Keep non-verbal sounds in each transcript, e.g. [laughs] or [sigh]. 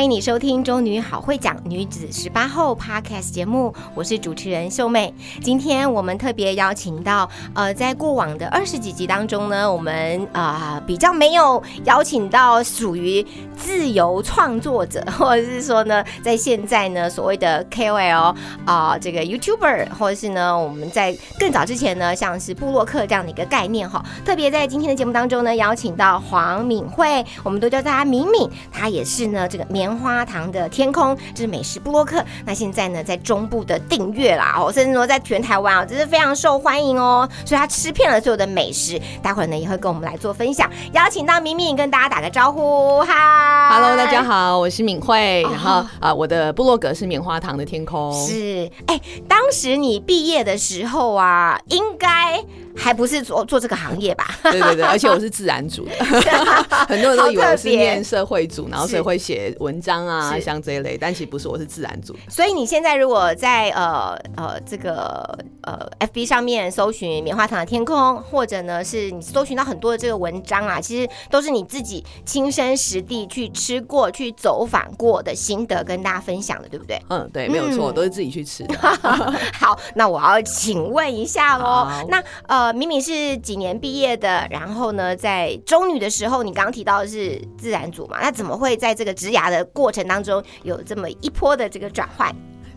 欢迎你收听《中女好会讲女子十八后》Podcast 节目，我是主持人秀妹。今天我们特别邀请到，呃，在过往的二十几集当中呢，我们啊、呃、比较没有邀请到属于自由创作者，[laughs] 或者是说呢，在现在呢所谓的 KOL 啊、这个 YouTuber，或者是呢我们在更早之前呢，像是布洛克这样的一个概念哈。特别在今天的节目当中呢，邀请到黄敏慧，我们都叫她敏敏，她也是呢这个棉花糖的天空，这是美食布洛克。那现在呢，在中部的订阅啦哦，甚至说在全台湾哦，这是非常受欢迎哦。所以他吃遍了所有的美食，待会儿呢也会跟我们来做分享。邀请到敏敏跟大家打个招呼，嗨 Hello，大家。好，我是敏慧，哦然后啊、呃我的部落格是棉花糖的天空，是，哎、当时你毕业的时候啊，应该还不是做做这个行业吧？[laughs] 对对对，而且我是自然组的，[laughs] 很多人都以为我是念社会组，然后所以会写文章啊，像这一类，但其实不是，我是自然组。所以你现在如果在呃呃这个呃 FB 上面搜寻棉花糖的天空，或者呢是你搜寻到很多的这个文章啊，其实都是你自己亲身实地去吃过、去走访过的心得跟大家分享的，对不对？嗯，对，没有错，嗯都是自己去吃的。[laughs] 好，那我要请问一下喽。那呃，呃敏敏是几年毕业的？然后呢，在中女的时候，你刚刚提到是自然组嘛？那怎么会在这个植牙的过程当中有这么一波的这个转换？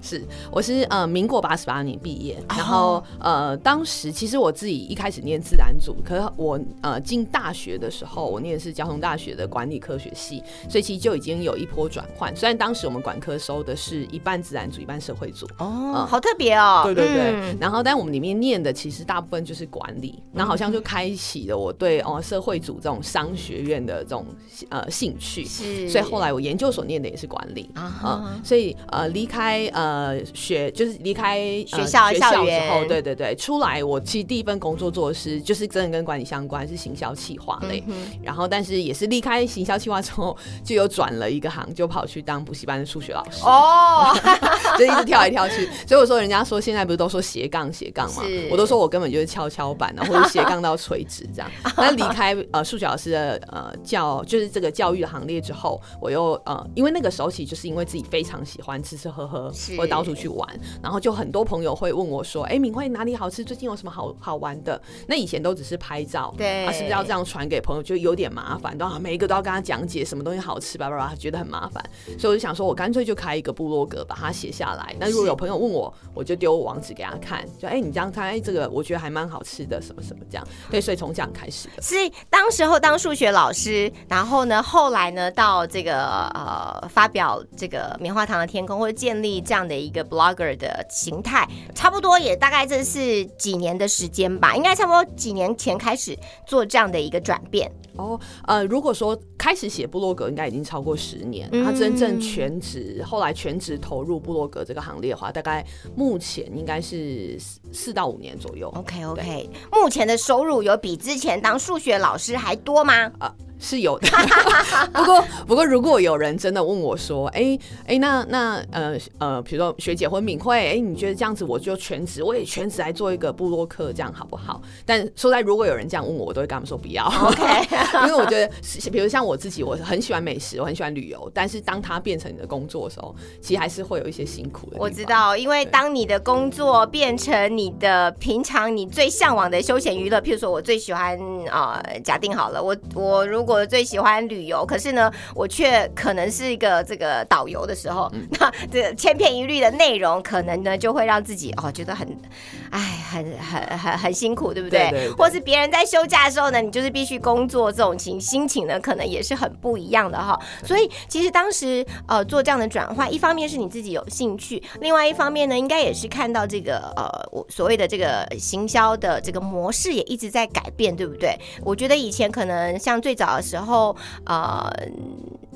是，我是呃民国八十八年毕业，然后呃当时其实我自己一开始念自然组，可是我呃进大学的时候，我念的是交通大学的管理科学系，所以其实就已经有一波转换。虽然当时我们管科收的是一半自然组，一半社会组，哦，好特别哦。对对对，嗯然后但我们里面念的其实大部分就是管理，那好像就开启了我对哦社会组这种商学院的这种呃兴趣，是所以后来我研究所念的也是管理啊所以呃离开呃学就是离开、呃学校学校之校园后，对对对，出来我其实第一份工作做的是就是真的跟管理相关，是行销企划类，嗯然后但是也是离开行销企划之后，就又转了一个行，就跑去当补习班的数学老师。哦，[laughs] 就一直跳来跳去。所以我说，人家说现在不是都说斜杠 [laughs] 斜杠嘛，我都说我根本就是跷跷板啊，或者斜杠到垂直这样。[laughs] 那离开呃数学老师的呃教就是这个教育的行列之后，我又呃因为那个时候起就是因为自己非常喜欢吃吃喝喝到处去玩，然后就很多朋友会问我说：“哎、敏慧哪里好吃？最近有什么好好玩的？”那以前都只是拍照，对啊，是不是要这样传给朋友就有点麻烦，都要每一个都要跟他讲解什么东西好吃吧吧吧，觉得很麻烦，所以我就想说，我干脆就开一个部落格，把它写下来。那如果有朋友问我，我就丢网址给他看，就哎、你这样看，哎、这个我觉得还蛮好吃的，什么什么这样。[laughs] 对，所以从这样开始的。是当时候当数学老师，然后呢，后来呢，到这个呃发表这个棉花糖的天空，或者建立这样的一个 blogger 的形态，差不多也大概这是几年的时间吧，应该差不多几年前开始做这样的一个转变。哦，呃，如果说开始写部落格，应该已经超过十年。嗯他真正全职，后来全职投入部落格这个行列的话，大概目前应该是四四到五年左右。OK OK，目前的收入有比之前当数学老师还多吗？是有的，不 [laughs] 过不过，如果有人真的问我说，哎、哎、那那呃呃，比如说学姐或敏慧，哎、你觉得这样子我就全职，我也全职来做一个部落客，这样好不好？但说实在，如果有人这样问我，我都会跟他们说不要 OK [laughs] 因为我觉得，比如像我自己，我很喜欢美食，我很喜欢旅游，但是当它变成你的工作的时候，其实还是会有一些辛苦的。我知。道，因为当你的工作变成你的平常你最向往的休闲娱乐，譬如说我最喜欢啊、呃假定好了，我我如果国最喜欢旅游，可是呢，我却可能是一个这个导游的时候，[laughs] 那这千篇一律的内容，可能呢就会让自己哦觉得很，哎，很很很很辛苦，对不对？对对对或是别人在休假的时候呢，你就是必须工作，这种情心情呢，可能也是很不一样的哈。所以其实当时呃做这样的转换，一方面是你自己有兴趣，另外一方面呢，应该也是看到这个呃我所谓的这个行销的这个模式也一直在改变，对不对？我觉得以前可能像最早的时候，呃。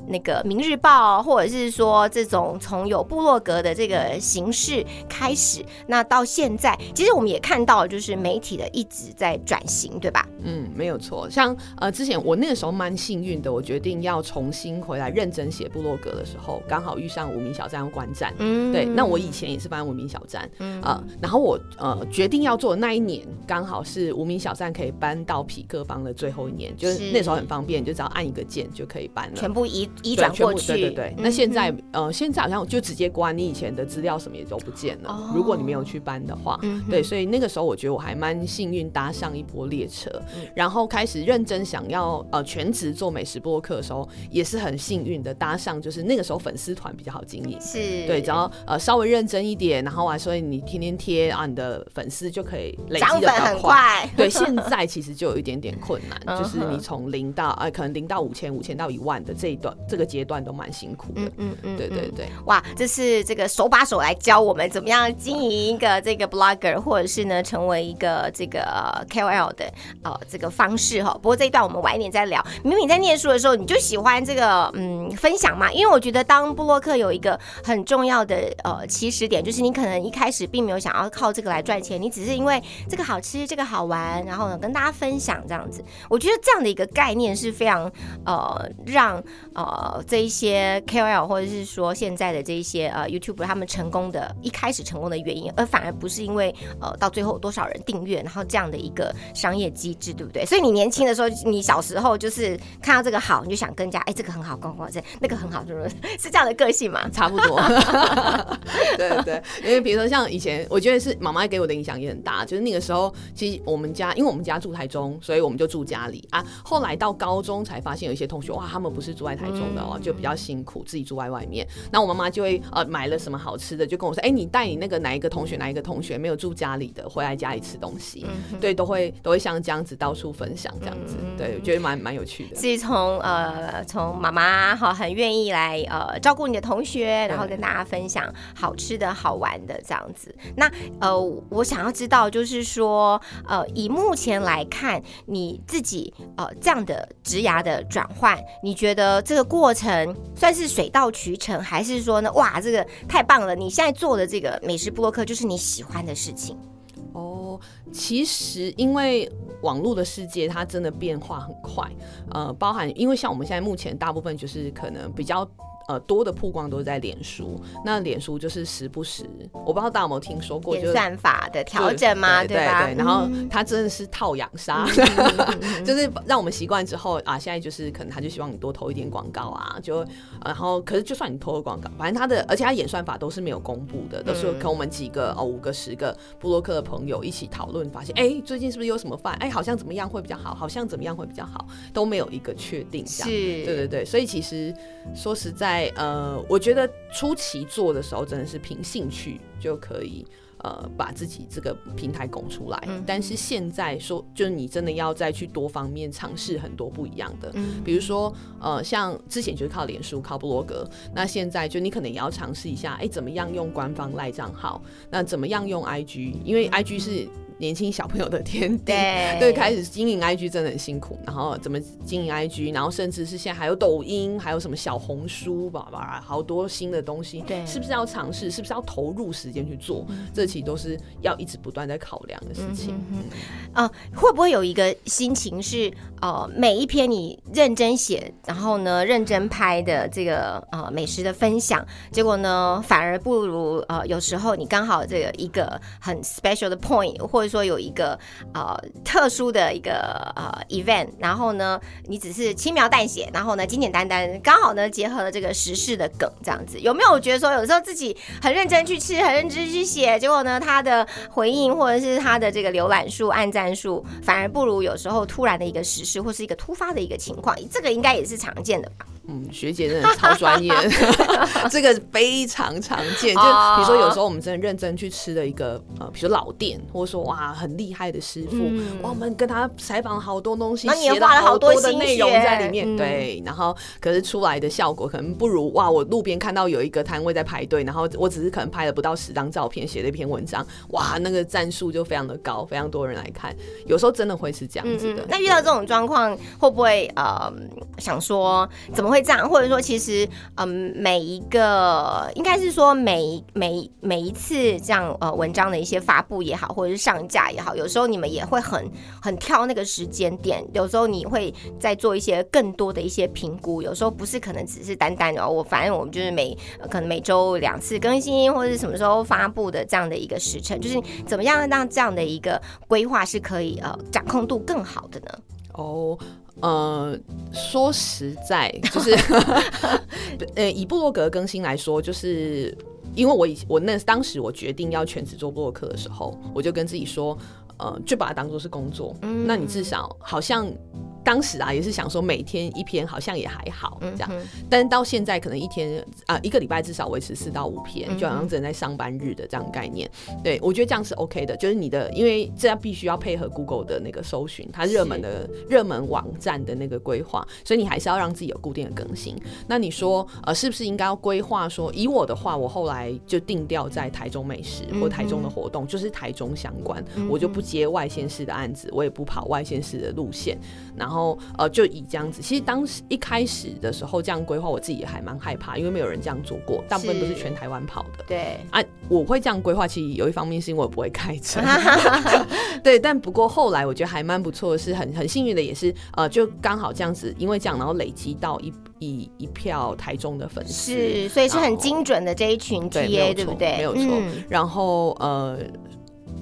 那个《明日报》，或者是说这种从有部落格的这个形式开始，那到现在，其实我们也看到，就是媒体的一直在转型，对吧？嗯，没有错。像呃，之前我那个时候蛮幸运的，我决定要重新回来认真写部落格的时候，刚好遇上无名小站要关站。嗯对，那我以前也是办无名小站，啊、然后我呃决定要做的那一年，刚好是无名小站可以搬到匹克邦的最后一年，就是是那时候很方便，就只要按一个键就可以搬了。全部移移转过去，对对对。嗯那现在呃，现在好像就直接关，你以前的资料什么也都不见了。哦如果你没有去搬的话，嗯对，所以那个时候我觉得我还蛮幸运搭上一波列车，嗯然后开始认真想要呃全职做美食播客的时候，也是很幸运的搭上，就是那个时候粉丝团比较好经营。是对，只要呃稍微认真一点，然后啊，所以你天天贴啊，你的粉丝就可以累积涨粉很快。对，现在其实就有一点点困难，[laughs] 嗯就是你从零到呃，可能零到五千，五千到一万的这一段这个阶段都蛮辛苦的。嗯嗯嗯，嗯。对对对，哇，这是这个手把手来教我们怎么样经营一个这个 blogger，或者是呢成为一个这个呃 KOL 的呃这个方式哈。不过这一段我们晚一点再聊。明明你在念书的时候你就喜欢这个嗯分享嘛，因为我觉得当布洛克有一个很重要的呃起始点，就是你可能一开始并没有想要靠这个来赚钱，你只是因为这个好吃，这个好玩，然后呢跟大家分享这样子。我觉得这样的一个概念是非常呃让呃这一些 KOL 或者是说现在的这一些呃 YouTuber 他们成功的一开始成功的原因，而反而不是因为呃到最后有多少人订阅，然后这样的一个商业机制，对不对？所以你年轻的时候，你小时候就是看到这个好，你就想跟人家哎这个很好，逛逛这那个很好，是不是 [laughs] 是这样的个性嘛？差不多。[laughs] [laughs] 对对，因为比如说像以前，我觉得是妈妈给我的影响也很大。就是那个时候，其实我们家，因为我们家住台中，所以我们就住家里啊。后来到高中才发现，有一些同学哇，他们不是住在台中的哦，就比较辛苦，自己住在外面。那我妈妈就会呃买了什么好吃的，就跟我说，哎、你带你那个哪一个同学，哪一个同学没有住家里的，回来家里吃东西。对，都会都会像这样子到处分享这样子。对，我觉得蛮蛮有趣的。是从呃从妈妈哈很愿意来呃照顾你的同学，然后跟大家分享好吃的好玩的这样子。那呃我想要知道就是说呃以目前来看你自己呃这样的职涯的转换，你觉得这个过程算是水到渠成，还是说呢哇这个太棒了？你现在做的这个美食播客就是你喜欢的事情？哦，其实因为网络的世界它真的变化很快，呃，包含因为像我们现在目前大部分就是可能比较。呃，多的曝光都是在脸书，那脸书就是时不时，我不知道大家有没有听说过，就算法的调整吗？对吧？对，然后嗯它真的是套养杀，[laughs] 就是让我们习惯之后啊，现在就是可能他就希望你多投一点广告啊，就然后可是就算你投了广告，反正他的而且他演算法都是没有公布的，都是跟我们几个哦五个十个布洛克的朋友一起讨论，发现哎最近是不是有什么饭？哎好像怎么样会比较好，好像怎么样会比较好，都没有一个确定这样。是，对对对，所以其实说实在，呃，我觉得初期做的时候真的是凭兴趣就可以。呃，把自己这个平台拱出来，嗯但是现在说，就是你真的要再去多方面尝试很多不一样的，嗯比如说，呃，像之前就是靠脸书、靠部落格，那现在就你可能也要尝试一下，哎、怎么样用官方赖账号？那怎么样用 IG？因为 IG 是年轻小朋友的天地，对 [laughs] 对，开始经营 IG 真的很辛苦，然后怎么经营 IG，然后甚至是现在还有抖音，还有什么小红书吧吧，好多新的东西，对是不是要尝试？是不是要投入时间去做？这其实都是要一直不断在考量的事情。嗯呃，会不会有一个心情是，呃，每一篇你认真写，然后呢认真拍的这个呃美食的分享，结果呢反而不如呃有时候你刚好这个一个很 special 的 point，或者说有一个呃特殊的一个呃 event，然后呢你只是轻描淡写，然后呢简简单单，刚好呢结合了这个时事的梗这样子，有没有觉得说有时候自己很认真去吃，很认真去写，结果呢，他的回应或者是他的这个浏览数、按赞数，反而不如有时候突然的一个时事或是一个突发的一个情况，这个应该也是常见的吧？嗯，学姐真的超专业，[laughs] 这个非常常见。就比如说，有时候我们真的认真去吃的一个呃，比如说老店，或者说哇很厉害的师傅，哇，我们跟他采访了好多东西，写了好多的内容在里面，对。然后可是出来的效果可能不如哇，我路边看到有一个摊位在排队，然后我只是可能拍了不到十张照片，写了一篇文章，哇，那个赞数就非常的高，非常多人来看。有时候真的会是这样子的。那遇到这种状况，会不会呃想说怎么会？会这样，或者说，其实，嗯，每一个应该是说，每每每一次这样呃文章的一些发布也好，或者是上架也好，有时候你们也会很很挑那个时间点，有时候你会在做一些更多的一些评估，有时候不是可能只是单单的我，反正我们就是每可能每周两次更新，或者是什么时候发布的这样的一个时辰，就是怎么样让这样的一个规划是可以呃掌控度更好的呢？哦。呃，说实在，就是，[laughs] 呃，以部落格更新来说，就是因为我以我那当时我决定要全职做部落客的时候，我就跟自己说，呃，就把它当做是工作，那你至少好像。当时啊，也是想说每天一篇好像也还好这样，但是到现在可能一天啊一个礼拜至少维持四到五篇，就好像只能在上班日的这样概念。对我觉得这样是 OK 的，就是你的，因为这样必须要配合 Google 的那个搜寻，它热门的热门网站的那个规划，所以你还是要让自己有固定的更新。那你说呃，是不是应该要规划说，以我的话，我后来就定调在台中美食或台中的活动，就是台中相关，我就不接外县市的案子，我也不跑外县市的路线，然后。然后呃，就以这样子。其实当时一开始的时候，这样规划，我自己也还蛮害怕，因为没有人这样做过，大部分都是全台湾跑的。对啊，我会这样规划，其实有一方面是因为我不会开车。[laughs] 对，但不过后来我觉得还蛮不错的，是很很幸运的，也是呃，就刚好这样子，因为这样，然后累积到一一一票台中的粉丝，是，所以是很精准的这一群 TA，对不对？没有错。然后呃。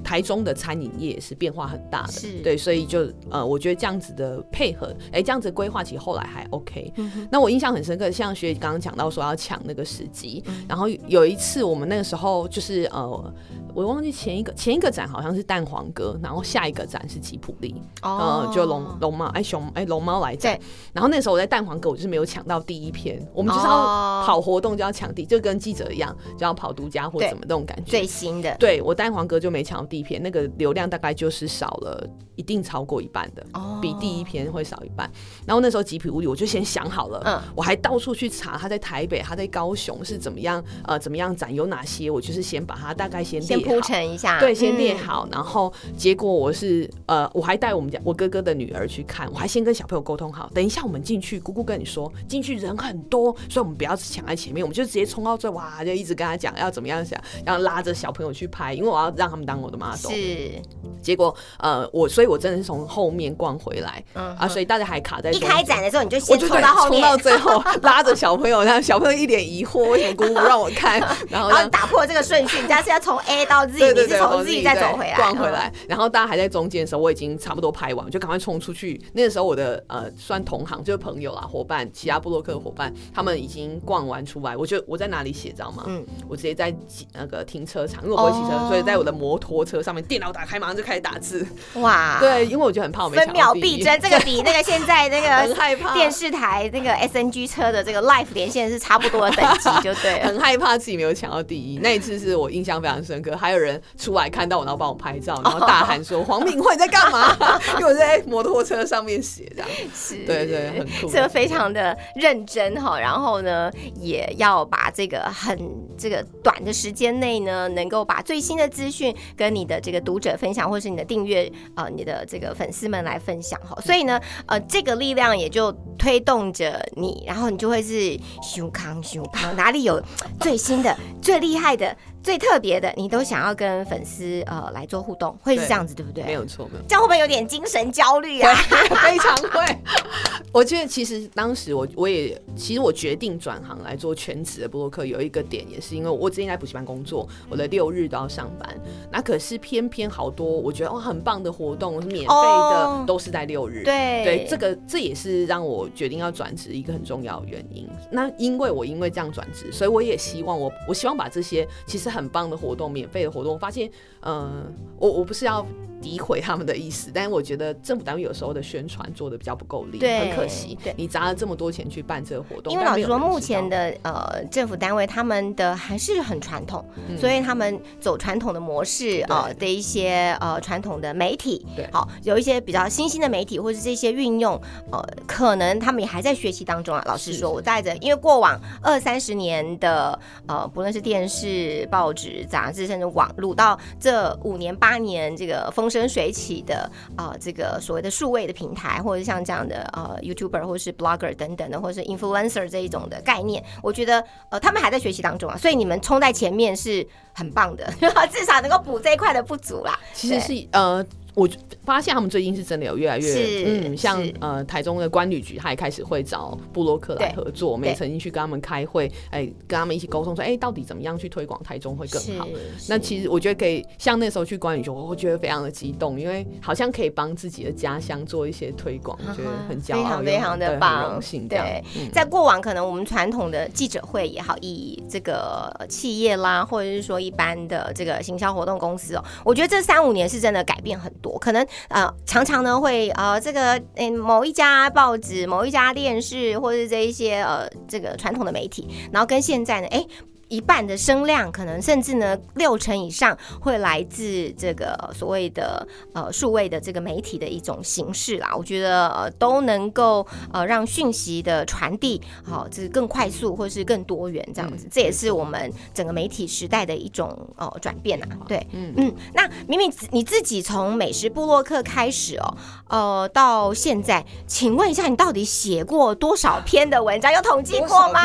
台中的餐饮业是变化很大的，对，所以就呃，我觉得这样子的配合，哎，这样子规划其实后来还 OK。那我印象很深刻，像学姐刚刚讲到说要抢那个时机，然后有一次我们那个时候就是呃。我忘记前一个前一个展好像是蛋黄哥，然后下一个展是吉普力，哦，就龙龙猫哎熊哎龙猫来展，然后那时候我在蛋黄哥，我就是没有抢到第一篇，我们就是要跑活动就要抢第，就跟记者一样，就要跑独家或怎么那种感觉。最新的，对我蛋黄哥就没抢到第一篇，那个流量大概就是少了一定超过一半的，哦。比第一篇会少一半。然后那时候吉普力我就先想好了，嗯，我还到处去查他在台北他在高雄是怎么样呃怎么样展有哪些，我就是先把它大概先列。铺陈一下，对，先列好，然后结果我是呃，我还带我们家我哥哥的女儿去看，我还先跟小朋友沟通好，等一下我们进去，姑姑跟你说，进去人很多，所以我们不要抢在前面，我们就直接冲到最哇，就一直跟他讲要怎么样想，要拉着小朋友去拍，因为我要让他们当我的 model。是，结果呃，我所以，我真的是从后面逛回来，嗯啊，所以大家还卡在一开展的时候，你就先冲到后面，冲到最后，拉着小朋友，让小朋友一脸疑惑，为什么姑姑让我看，[laughs] 然后打破这个顺序，人家是要从 A 到。自己你是从自己再走回来，逛回来，然后大家还在中间的时候，我已经差不多拍完，就赶快冲出去。那个时候我的呃，算同行就是朋友啦，伙伴，其他布洛克的伙伴，他们已经逛完出来。我就我在哪里写，知道吗？嗯，我直接在那个停车场，因为我不会骑车，所以在我的摩托车上面，电脑打开，马上就开始打字。哇，对，因为我就很怕我分秒必争，这个比那个现在那个 [laughs] 很害怕电视台那个 SNG 车的这个 Life 连线是差不多的等级，就对，[laughs] 很害怕自己没有抢到第一。那一次是我印象非常深刻。还有人出来看到我，然后帮我拍照，然后大喊说：“黄敏慧在干嘛？” [laughs] 因为我在摩托车上面写，这样是，对对，很酷，这个非常的认真哈。然后呢，也要把这个很这个短的时间内呢，能够把最新的资讯跟你的这个读者分享，或是你的订阅呃你的这个粉丝们来分享哈。所以呢，呃，这个力量也就推动着你，然后你就会是胸康胸康，哪里有最新的、最厉害的。最特别的，你都想要跟粉丝呃来做互动，会是这样子对不对？没有错，没有。这样会不会有点精神焦虑啊？[laughs] 非常会。[laughs] 我觉得其实当时我我也其实我决定转行来做全职的布洛克，有一个点也是因为我之前在补习班工作，我的六日都要上班，那可是偏偏好多我觉得哇很棒的活动是免费的，都是在六日。对对，这个这也是让我决定要转职一个很重要的原因。那因为我因为这样转职，所以我也希望我我希望把这些其实。很棒的活动，免费的活动。发现，嗯，我我不是要。诋毁他们的意思，但是我觉得政府单位有时候的宣传做的比较不够力，对很可惜。对。你砸了这么多钱去办这个活动，因为老实说，目前的呃政府单位他们的还是很传统，嗯。所以他们走传统的模式呃的一些呃传统的媒体，对。好有一些比较新兴的媒体或者这些运用，呃，可能他们也还在学习当中啊。老实说，是是我带着，因为过往二三十年的呃，不论是电视、报纸、杂志，甚至网络，到这五年八年这个风生水起的啊这个所谓的数位的平台，或者像这样的呃 YouTuber 或是 Blogger 等等的，或是 Influencer 这一种的概念，我觉得呃他们还在学习当中啊，所以你们冲在前面是很棒的，[laughs] 至少能够补这一块的不足啦。其实是呃，我发现他们最近是真的有越来越嗯，像呃台中的关旅局，他也开始会找布洛克来合作，我们也曾经去跟他们开会，哎，跟他们一起沟通说，哎，到底怎么样去推广台中会更好。那其实我觉得可以，像那时候去关旅局，我会觉得非常的激动，因为好像可以帮自己的家乡做一些推广，我觉得很骄傲，非常非常的棒，荣幸。对，嗯在过往可能我们传统的记者会也好，以这个企业啦，或者是说一般的这个行销活动公司哦，我觉得这三五年是真的改变很多。可能呃，常常呢会呃这个诶、某一家报纸、某一家电视，或是这一些呃这个传统的媒体，然后跟现在呢，哎、一半的声量，可能甚至呢六成以上会来自这个所谓的呃数位的这个媒体的一种形式啦。我觉得呃都能够呃让讯息的传递好、这是更快速或是更多元这样子，嗯这也是我们整个媒体时代的一种呃转变啊。对，嗯嗯，那明明你自己从美食部落客开始哦，呃，到现在，请问一下，你到底写过多少篇的文章？有统计过吗？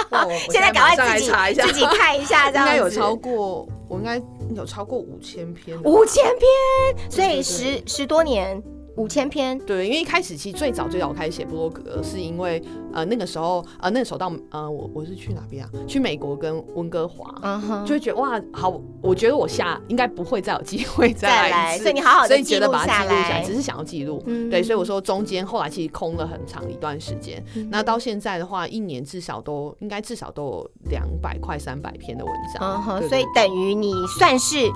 [laughs] 现在赶快自己查一下自己看一下，[laughs] 这样子。应该有超过，我应该有超过五千篇五千篇，所以十十多年五千篇，对，因为一开始其实最早最早我开始写部落格，是因为呃那个时候呃那个时候到呃我我是去哪边啊？去美国跟温哥华，就会觉得哇好，我觉得我下应该不会再有机会再再来来一次，所以你好好地所以觉得记录把它记录下来下，只是想要记录。嗯对，所以我说中间后来其实空了很长一段时间。那到现在的话，一年至少都应该至少都有两百快三百篇的文章。嗯哼，对所以等于你算是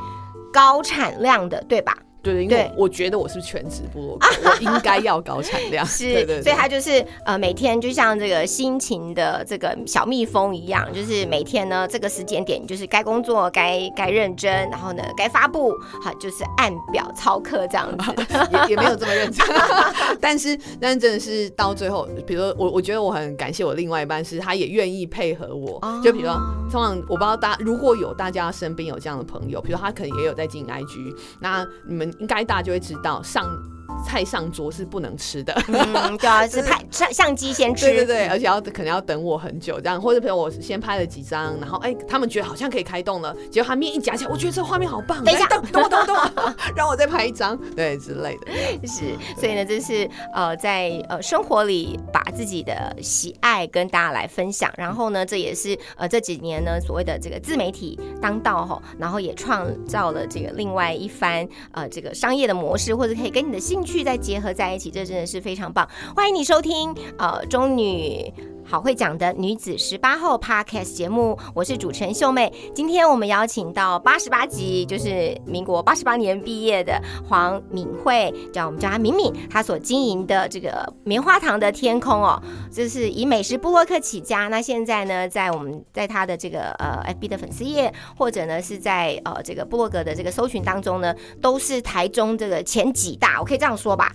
高产量的，对吧？对对，因为我觉得我是全职部落客，[laughs] 我应该要搞产量。是，对对对所以他就是呃每天就像这个辛勤的这个小蜜蜂一样，就是每天呢这个时间点就是该工作该该认真，然后呢该发布，好就是按表操课这样子。[laughs] 也也没有这么认真，[laughs] 但是但是真的是到最后，比如说我我觉得我很感谢我另外一半，是他也愿意配合我。哦就比如说，通常我不知道大家如果有大家身边有这样的朋友，比如他可能也有在经营 IG，那你们应该大家就会知道上。菜上桌是不能吃的，嗯，对啊，[laughs] 是拍相相机先吃，对 [laughs] 对对，而且要可能要等我很久这样，或者比如我先拍了几张，然后哎、他们觉得好像可以开动了，结果他面一夹起来，我觉得这画面好棒，等一下。等我等我等我，[laughs] 让我再拍一张，对之类的。是，所以呢，这是呃在呃生活里把自己的喜爱跟大家来分享，然后呢，这也是呃这几年呢所谓的这个自媒体当道哈，然后也创造了这个另外一番呃这个商业的模式，或者可以跟你的兴趣再结合在一起，这真的是非常棒。欢迎你收听呃中女。好会讲的女子十八号 Podcast 节目，我是主持人秀妹。今天我们邀请到八十八集，就是民国八十八年毕业的黄敏慧，叫我们叫她敏敏，她所经营的这个棉花糖的天空哦，就是以美食部落客起家。那现在呢，在我们在她的这个呃 FB 的粉丝页，或者呢是在呃这个部落格的这个搜寻当中呢，都是台中这个前几大，我可以这样说吧？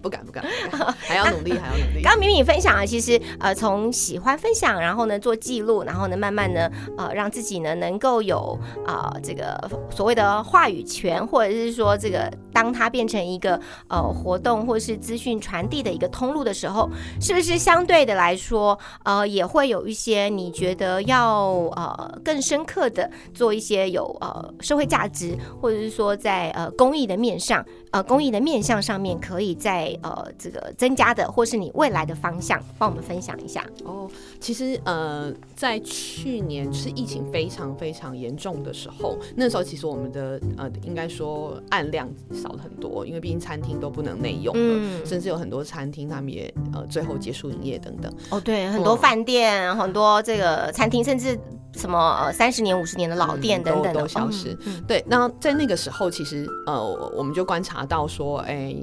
不 [laughs] 敢不敢，不敢还要努力，还要努力。[laughs] 刚刚敏敏分享啊，其实是呃从喜欢分享，然后呢做记录，然后呢慢慢呢呃让自己呢能够有啊、这个所谓的话语权，或者是说这个当它变成一个呃活动或是资讯传递的一个通路的时候，是不是相对的来说呃也会有一些你觉得要呃更深刻的做一些有呃社会价值，或者是说在呃公益的面上呃公益的面向上面可以在呃这个增加的，或是你未来的方向，帮我们分享一下。哦，其实呃，在去年就是疫情非常非常严重的时候，那时候其实我们的呃，应该说案量少了很多，因为毕竟餐厅都不能内用了，嗯甚至有很多餐厅他们也呃最后结束营业等等。哦，对，很多饭店、很多这个餐厅，甚至什么呃三十年、五十年的老店嗯等等的都都消失。对，那在那个时候，其实呃，我我们就观察到说，哎、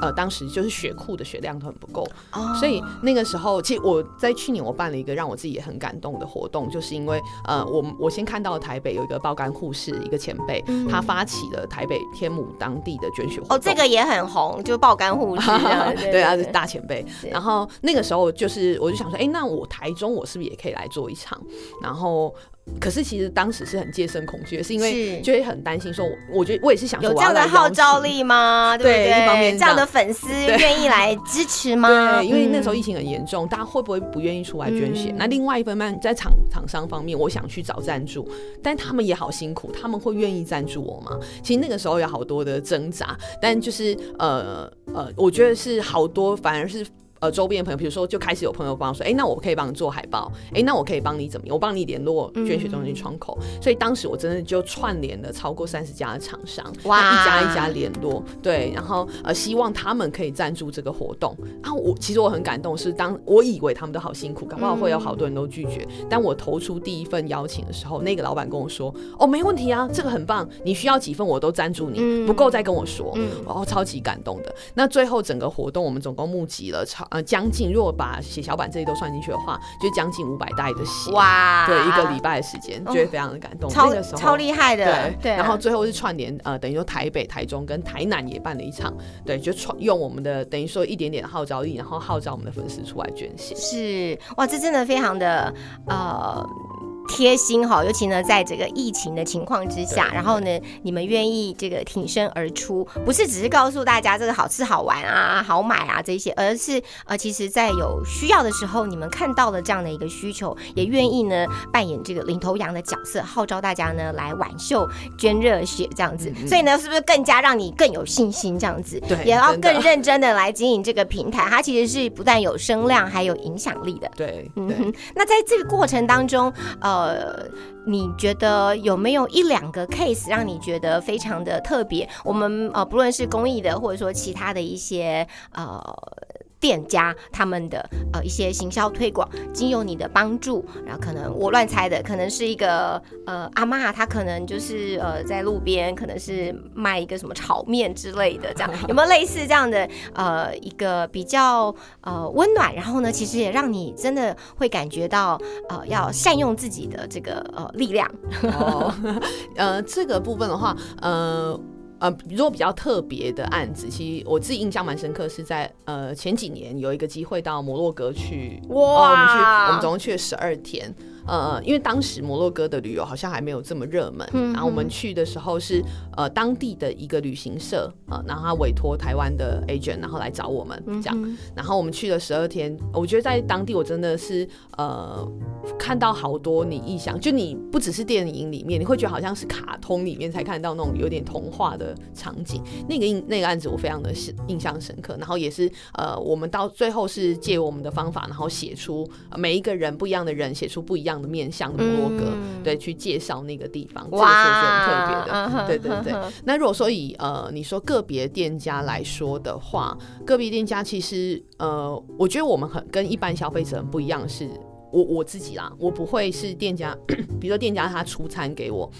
呃，当时就是血库的血量都很不够，哦所以那个时候，其实我在去年我办了一个让我自己也很感动的活动，就是因为呃，我我先看到台北有一个爆肝护士，一个前辈，他发起了台北天母当地的捐血活动。嗯哦，这个也很红，就爆肝护士 [laughs] 对啊，是大前辈。然后那个时候就是，我就想说，哎、那我台中我是不是也可以来做一场？然后，可是其实当时是很戒慎恐惧的，是因为是就会很担心说，我我觉得我也是想说有这样的号召力吗？对不对对？一方面是这样的粉丝愿意来支持吗？对，因为那时候嗯疫情很严重，大家会不会不愿意出来捐血？嗯那另外一方面，在厂厂商方面，我想去找赞助，但他们也好辛苦，他们会愿意赞助我吗？其实那个时候有好多的挣扎，但就是呃呃，我觉得是好多反而是。呃，周边的朋友，比如说，就开始有朋友帮我说，哎、那我可以帮你做海报，哎、那我可以帮你怎么样？我帮你联络捐血中心窗口。所以当时我真的就串联了超过三十家的厂商，哇一家一家联络，对，然后呃，希望他们可以赞助这个活动。啊，我其实我很感动，是当我以为他们都好辛苦，搞不好会有好多人都拒绝。但我投出第一份邀请的时候，那个老板跟我说：“哦，没问题啊，这个很棒，你需要几份我都赞助你，嗯不够再跟我说。嗯哦，超级感动的。那最后整个活动，我们总共募集了超呃将近，如果把血小板这些都算进去的话，就将近五百袋的血。哇，对，一个礼拜的时间，觉得非常的感动。超超厉害的对，对，然后最后是串联，呃，等于说台北、台中跟台南也办了一场，对，就串用我们的等于说一点点的号召力，然后号召我们的粉丝出来捐血。是哇，这真的非常的呃。贴心哈，尤其呢，在这个疫情的情况之下，然后呢，你们愿意这个挺身而出，不是只是告诉大家这个好吃好玩啊、好买啊这些，而是呃，其实在有需要的时候，你们看到了这样的一个需求，也愿意呢扮演这个领头羊的角色，号召大家呢来挽袖捐热血这样子，所以呢，是不是更加让你更有信心这样子？对也要更认真的来经营这个平台，它其实是不但有声量，还有影响力的。对对，嗯哼，那在这个过程当中，呃，呃你觉得有没有一两个 case 让你觉得非常的特别？我们呃，不论是公益的，或者说其他的一些呃。店家他们的呃一些行销推广，经由你的帮助，然后可能我乱猜的，可能是一个呃阿妈，她可能就是呃在路边，可能是卖一个什么炒面之类的，这样 [laughs] 有没有类似这样的呃一个比较呃温暖，然后呢，其实也让你真的会感觉到呃要善用自己的这个呃力量，[laughs] 哦，呃，这个部分的话，呃。呃，如果比较特别的案子，其实我自己印象蛮深刻，是在呃前几年有一个机会到摩洛哥去，哇哦我们去，我们总共去了十二天。呃，因为当时摩洛哥的旅游好像还没有这么热门，嗯然后我们去的时候是呃当地的一个旅行社，呃，然后他委托台湾的 agent，然后来找我们这样，嗯然后我们去了十二天，我觉得在当地我真的是呃看到好多你意想，就你不只是电影里面，你会觉得好像是卡通里面才看到那种有点童话的场景。那个印那个案子我非常的是印象深刻，然后也是呃我们到最后是借我们的方法，然后写出、呃每一个人不一样的人写出不一样的面向的摩洛哥，嗯对，去介绍那个地方，这个是我觉得很特别的。嗯对对对那如果说以呃你说个别店家来说的话，个别店家其实呃，我觉得我们很跟一般消费者很不一样的是，我我自己啦，我不会是店家，[clears throat] 比如说店家他出餐给我，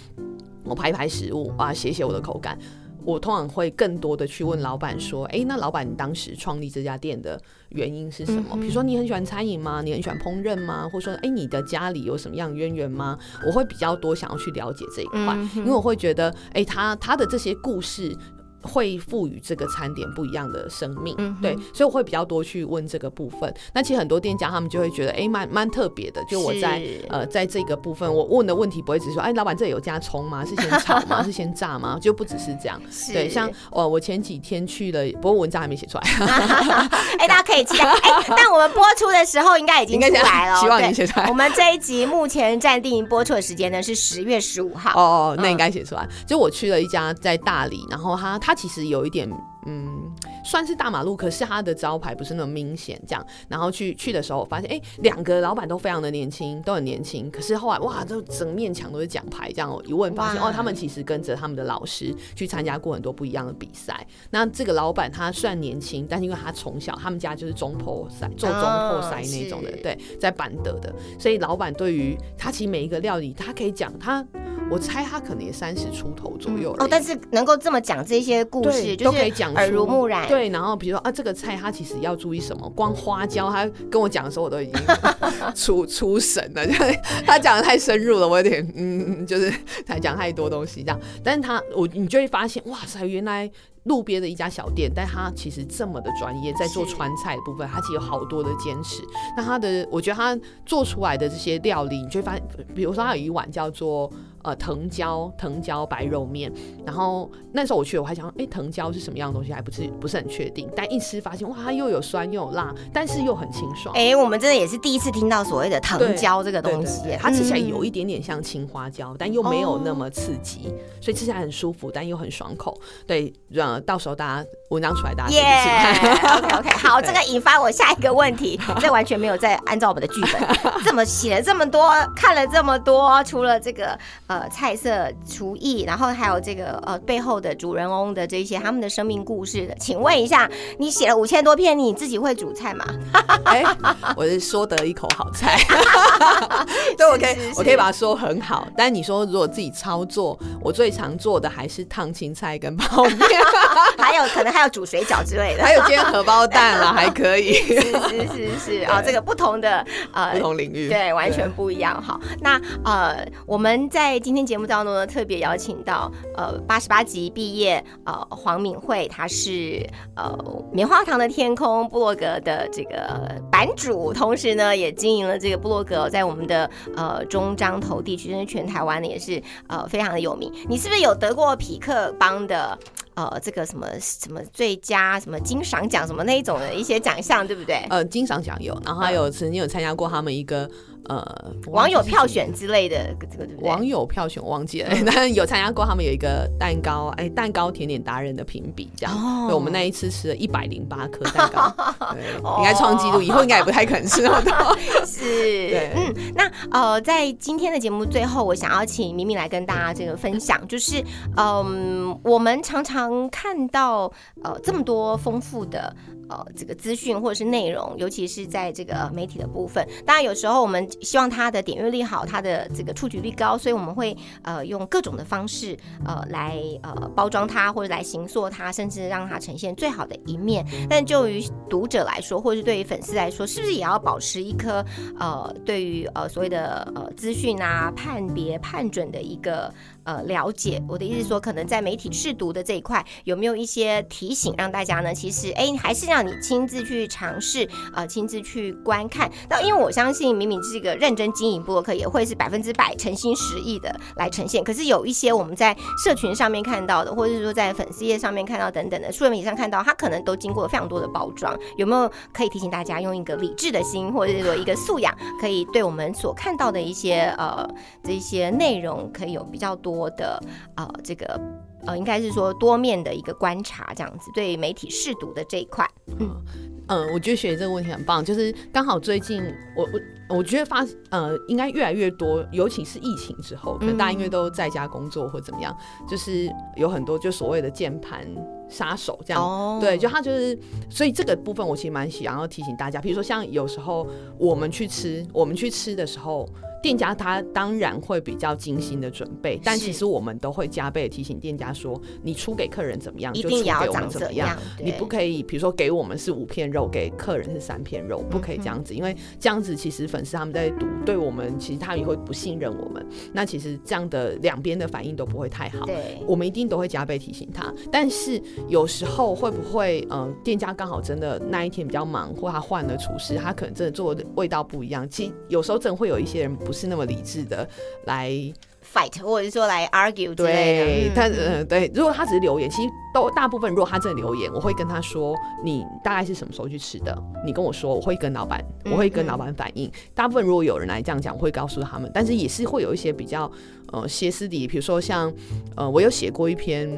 我拍一拍食物啊，写写我的口感。我通常会更多的去问老板说，哎、那老板你当时创立这家店的原因是什么？比如说你很喜欢餐饮吗？你很喜欢烹饪吗？或者说，哎、你的家里有什么样渊源吗？我会比较多想要去了解这一块，因为我会觉得，哎、他他的这些故事。会赋予这个餐点不一样的生命，嗯对，所以我会比较多去问这个部分。那其实很多店家他们就会觉得，哎、蛮蛮特别的。就我在呃，在这个部分，我问的问题不会只是说，哎，老板这里有加葱吗？是先炒吗？[laughs] 是先炸吗？就不只是这样。对，像呃，我前几天去了，不过文章还没写出来，[laughs] 哎，大家可以期待。哎，但我们播出的时候应该已经出来了哦。[laughs] 希望已经写出来我们这一集目前暂定播出的时间呢是十月十五号。哦，那嗯应该写出来。就我去了一家在大理，然后他他它其实有一点嗯，算是大马路，可是它的招牌不是那么明显这样。然后去去的时候，发现哎，两个老板都非常的年轻，都很年轻。可是后来哇，就整面墙都是奖牌，这样一问发现哦，他们其实跟着他们的老师去参加过很多不一样的比赛。那这个老板他虽然年轻，但是因为他从小他们家就是中破赛做中破赛那种的，对，在板德的，所以老板对于他其实每一个料理，他可以讲他。我猜他可能也三十出头左右哦，但是能够这么讲这些故事，都可以讲耳濡目染。对，然后比如说啊，这个菜他其实要注意什么？光花椒，他跟我讲的时候，我都已经 [laughs] 出出神了，就 [laughs] 他讲的太深入了，我有点嗯，就是 [laughs] 他讲太多东西这样。但是他我你就会发现，哇塞，原来。路边的一家小店，但他其实这么的专业，在做川菜的部分，他其实有好多的坚持。那他的，我觉得他做出来的这些料理，你就会发现，比如说他有一碗叫做呃藤椒藤椒白肉面，然后那时候我去，我还想，哎，藤椒是什么样的东西，还不是不是很确定。但一吃发现，哇，它又有酸又有辣，但是又很清爽。哎，我们真的也是第一次听到所谓的藤椒这个东西，它吃起来有一点点像青花椒，但又没有那么刺激，所以吃起来很舒服，但又很爽口。对，让。到时候大家文章出来，大家耶，[laughs] OK OK，好，这个引发我下一个问题，[laughs] 这完全没有在按照我们的剧本，[laughs] 这么写了这么多，看了这么多，除了这个呃菜色厨艺，然后还有这个呃背后的主人翁的这些他们的生命故事的，请问一下，你写了五千多篇，你自己会煮菜吗？哎，我是说得一口好菜，对，我可以我可以把它说很好，但你说如果自己操作，我最常做的还是烫青菜跟泡面。[laughs] 还有可能还有煮水饺之类的，还有煎荷包蛋了，还可以。[laughs] 是是是是啊，这个不同的呃不同领域，对，完全不一样。好，那呃我们在今天节目当中呢，特别邀请到呃八十八级毕业呃黄敏慧，她是呃棉花糖的天空部落格的这个版主，同时呢也经营了这个部落格，在我们的呃中彰投地区，甚至全台湾呢也是呃非常的有名。你是不是有得过匹克帮的？呃，这个什么什么最佳什么金赏奖什么那一种的一些奖项，对不对？呃，金赏奖有，然后还有曾经有参加过他们一个。呃，网友票选之类的，这个对不对？网友票选忘记了，[laughs] 但有参加过。他们有一个蛋糕，哎，蛋糕甜点达人的评比，这样。哦。我们那一次吃了一百零八颗蛋糕，[laughs] 应该创纪录，以后应该也不太可能吃那么多。[laughs] 是。对。嗯，那呃，在今天的节目最后，我想要请明明来跟大家这个分享，就是嗯，我们常常看到呃这么多丰富的。呃，这个资讯或者是内容，尤其是在这个媒体的部分，当然有时候我们希望它的点阅率好，它的这个触及率高，所以我们会呃用各种的方式呃来呃包装它，或者来形塑它，甚至让它呈现最好的一面。但就于读者来说，或者是对于粉丝来说，是不是也要保持一颗呃对于呃所谓的呃资讯啊判别判准的一个？呃，了解我的意思说，可能在媒体试读的这一块，有没有一些提醒让大家呢？其实，哎，还是让你亲自去尝试，呃，亲自去观看。那因为我相信，明明是一个认真经营博客，也会是百分之百诚心实意的来呈现。可是有一些我们在社群上面看到的，或者是说在粉丝页上面看到等等的，数位媒体上看到，它可能都经过了非常多的包装。有没有可以提醒大家，用一个理智的心，或者是说一个素养，可以对我们所看到的一些呃这些内容，可以有比较多。我的啊，这个呃，应该是说多面的一个观察，这样子对媒体试读的这一块，嗯。嗯，我觉得学姐这个问题很棒，就是刚好最近我我我觉得发呃，应该越来越多，尤其是疫情之后，可能大家因为都在家工作或怎么样，就是有很多就所谓的键盘杀手这样，对，就他就是，所以这个部分我其实蛮想要提醒大家，比如说像有时候我们去吃，我们去吃的时候。店家他当然会比较精心的准备，但其实我们都会加倍提醒店家说，你出给客人怎么样，就出给我们怎么样。你不可以，比如说给我们是五片肉，给客人是三片肉，不可以这样子，因为这样子其实粉丝他们在读，对我们其实他也会不信任我们。那其实这样的两边的反应都不会太好。对，我们一定都会加倍提醒他。但是有时候会不会，嗯，店家刚好真的那一天比较忙，或他换了厨师，他可能真的做的味道不一样。其实有时候真的会有一些人。不是那么理智的来 fight，或者是说来 argue 之类的。他嗯对，如果他只是留言，其实都大部分，如果他真的留言，我会跟他说，你大概是什么时候去吃的？你跟我说，我会跟老板，我会跟老板反映。大部分如果有人来这样讲，我会告诉他们。但是也是会有一些比较呃歇斯底，比如说像呃，我有写过一篇。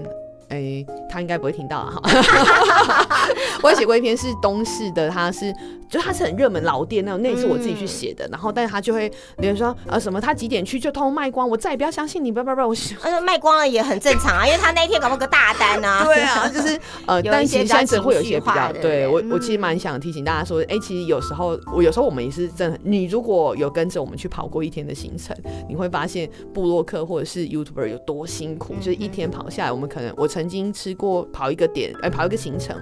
哎，他应该不会听到啊。哈。[laughs] 我也写过一篇是东市的，他是就他是很热门老店那种，那也是我自己去写的。然后，但是他就会有人说啊什么，他几点去就通卖光，我再也不要相信你，不不不，我 [laughs] 呃卖光了也很正常啊，因为他那一天搞不个大单啊。对啊，就是呃，[laughs] 但其实现在会有一些比较，对我我其实蛮想提醒大家说，哎，其实有时候我有时候我们也是真的，你如果有跟着我们去跑过一天的行程，你会发现布洛克或者是 YouTuber 有多辛苦，就是一天跑下来，我们可能我曾经吃过跑一个点，哎，跑一个行程。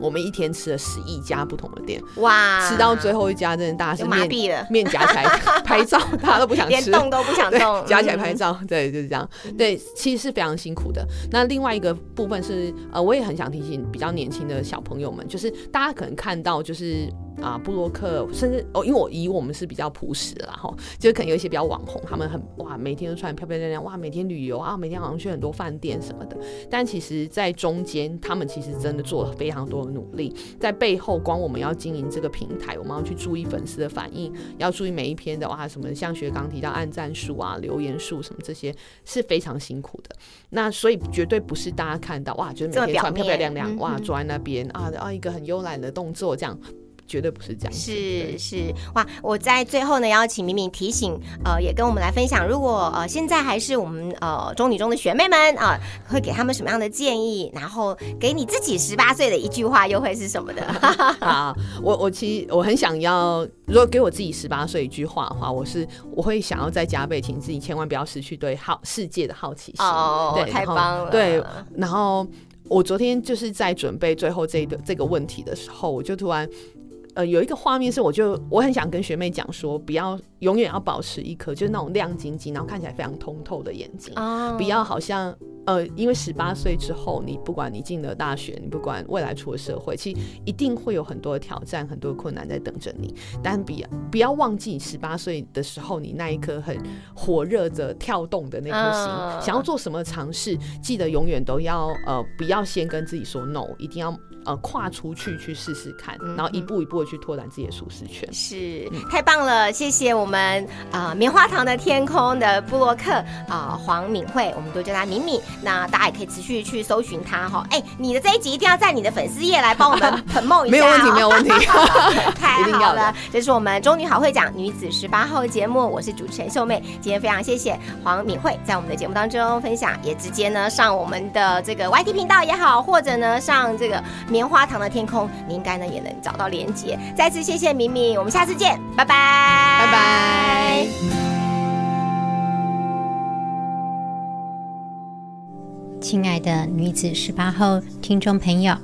我们一天吃了十一家不同的店，哇！吃到最后一家真的大家是麻痹了，面夹起来 [laughs] 拍照，大家都不想吃，连动都不想动，夹起来拍照，对，就是这样。对，其实是非常辛苦的。那另外一个部分是，呃，我也很想提醒比较年轻的小朋友们，就是大家可能看到就是。啊，布洛克，甚至哦，因为我以我们是比较朴实的啦，哈，就可能有一些比较网红，他们很哇，每天都穿漂漂亮亮，哇，每天旅游啊，每天好像去很多饭店什么的。但其实，在中间，他们其实真的做了非常多的努力，在背后，光我们要经营这个平台，我们要去注意粉丝的反应，要注意每一篇的哇，什么像学刚提到按赞数啊、留言数什么这些，是非常辛苦的。那所以绝对不是大家看到哇，就是每天穿漂漂亮亮，哇，坐在那边啊啊，一个很慵懒的动作这样。绝对不是这样，是是哇！我在最后呢，邀请敏敏提醒，呃，也跟我们来分享，如果呃现在还是我们呃中女中的学妹们啊，会给他们什么样的建议？然后给你自己十八岁的一句话，又会是什么的？[laughs] 啊，我我其实我很想要，如果给我自己十八岁一句话的话，我是我会想要再加倍，请自己千万不要失去对好世界的好奇心。哦，对，太棒了。对，然后我昨天就是在准备最后这个这个问题的时候，我就突然。呃，有一个画面是，我就我很想跟学妹讲说，不要永远要保持一颗就是那种亮晶晶，然后看起来非常通透的眼睛，不要好像呃，因为十八岁之后，你不管你进了大学，你不管未来出了社会，其实一定会有很多的挑战，很多的困难在等着你。但比不要忘记十八岁的时候，你那一颗很火热的跳动的那颗心，想要做什么尝试，记得永远都要呃，不要先跟自己说 no，一定要。呃，跨出去去试试看，然后一步一步的去拓展自己的舒适圈，是太棒了！谢谢我们啊，棉花糖的天空的布洛克啊，黄敏慧，我们都叫她敏敏。那大家也可以持续去搜寻她哈。哎，你的这一集一定要在你的粉丝页来帮我们 [laughs] 捧梦一下，没有问题，没有问题，太好了！这是我们中女好会讲女子十八号节目，我是主持人秀妹。今天非常谢谢黄敏慧在我们的节目当中分享，也直接呢上我们的这个 YT 频道也好，或者呢上这个。棉花糖的天空，你应该呢也能找到连接。再次谢谢明明，我们下次见，拜拜，拜拜。亲爱的女子十八号听众朋友，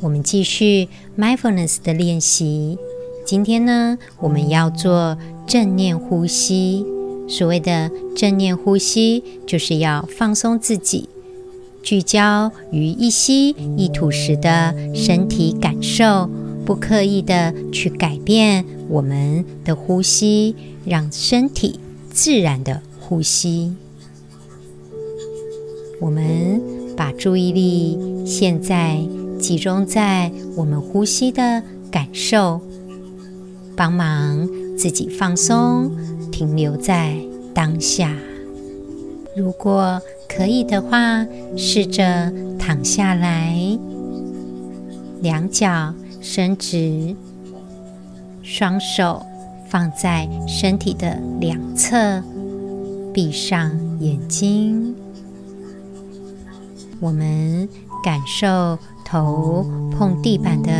我们继续 mindfulness 的练习。今天呢，我们要做正念呼吸。所谓的正念呼吸，就是要放松自己。聚焦于一吸一吐时的身体感受，不刻意的去改变我们的呼吸，让身体自然的呼吸。我们把注意力现在集中在我们呼吸的感受，帮忙自己放松，停留在当下。如果可以的话，试着躺下来，两脚伸直，双手放在身体的两侧，闭上眼睛。我们感受头碰地板的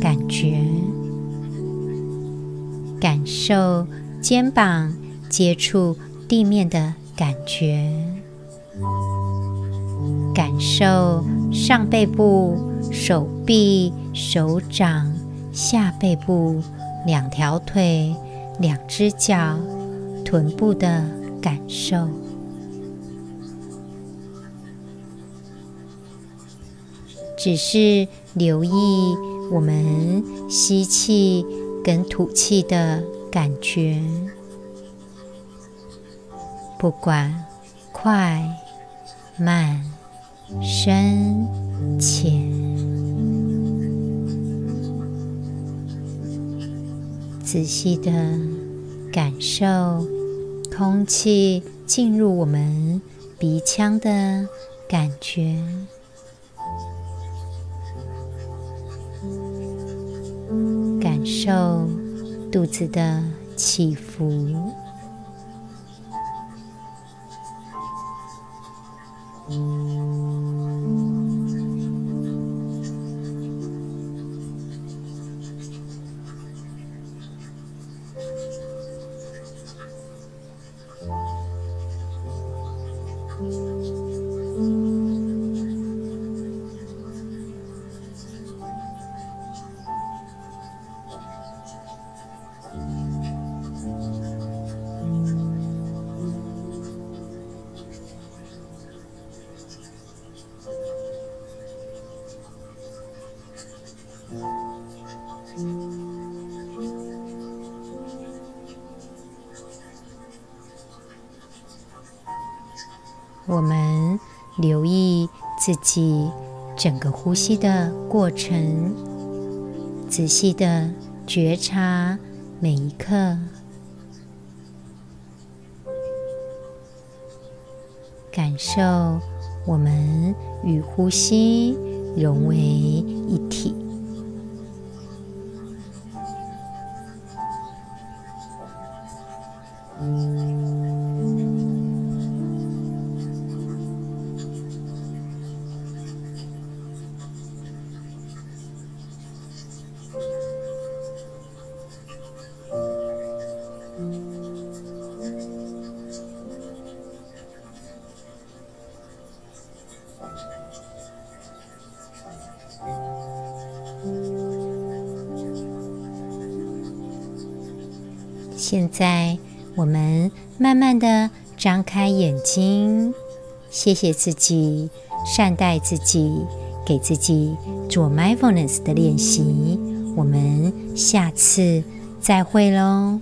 感觉，感受肩膀接触地面的感觉。感受上背部、手臂、手掌、下背部、两条腿、两只脚、臀部的感受。只是留意我们吸气跟吐气的感觉，不管快慢深浅。仔细的感受空气进入我们鼻腔的感觉。感受肚子的起伏。我自己整个呼吸的过程，仔细的觉察每一刻，感受我们与呼吸融为一体。谢谢自己，善待自己，给自己做 mindfulness 的练习。我们下次再会喽。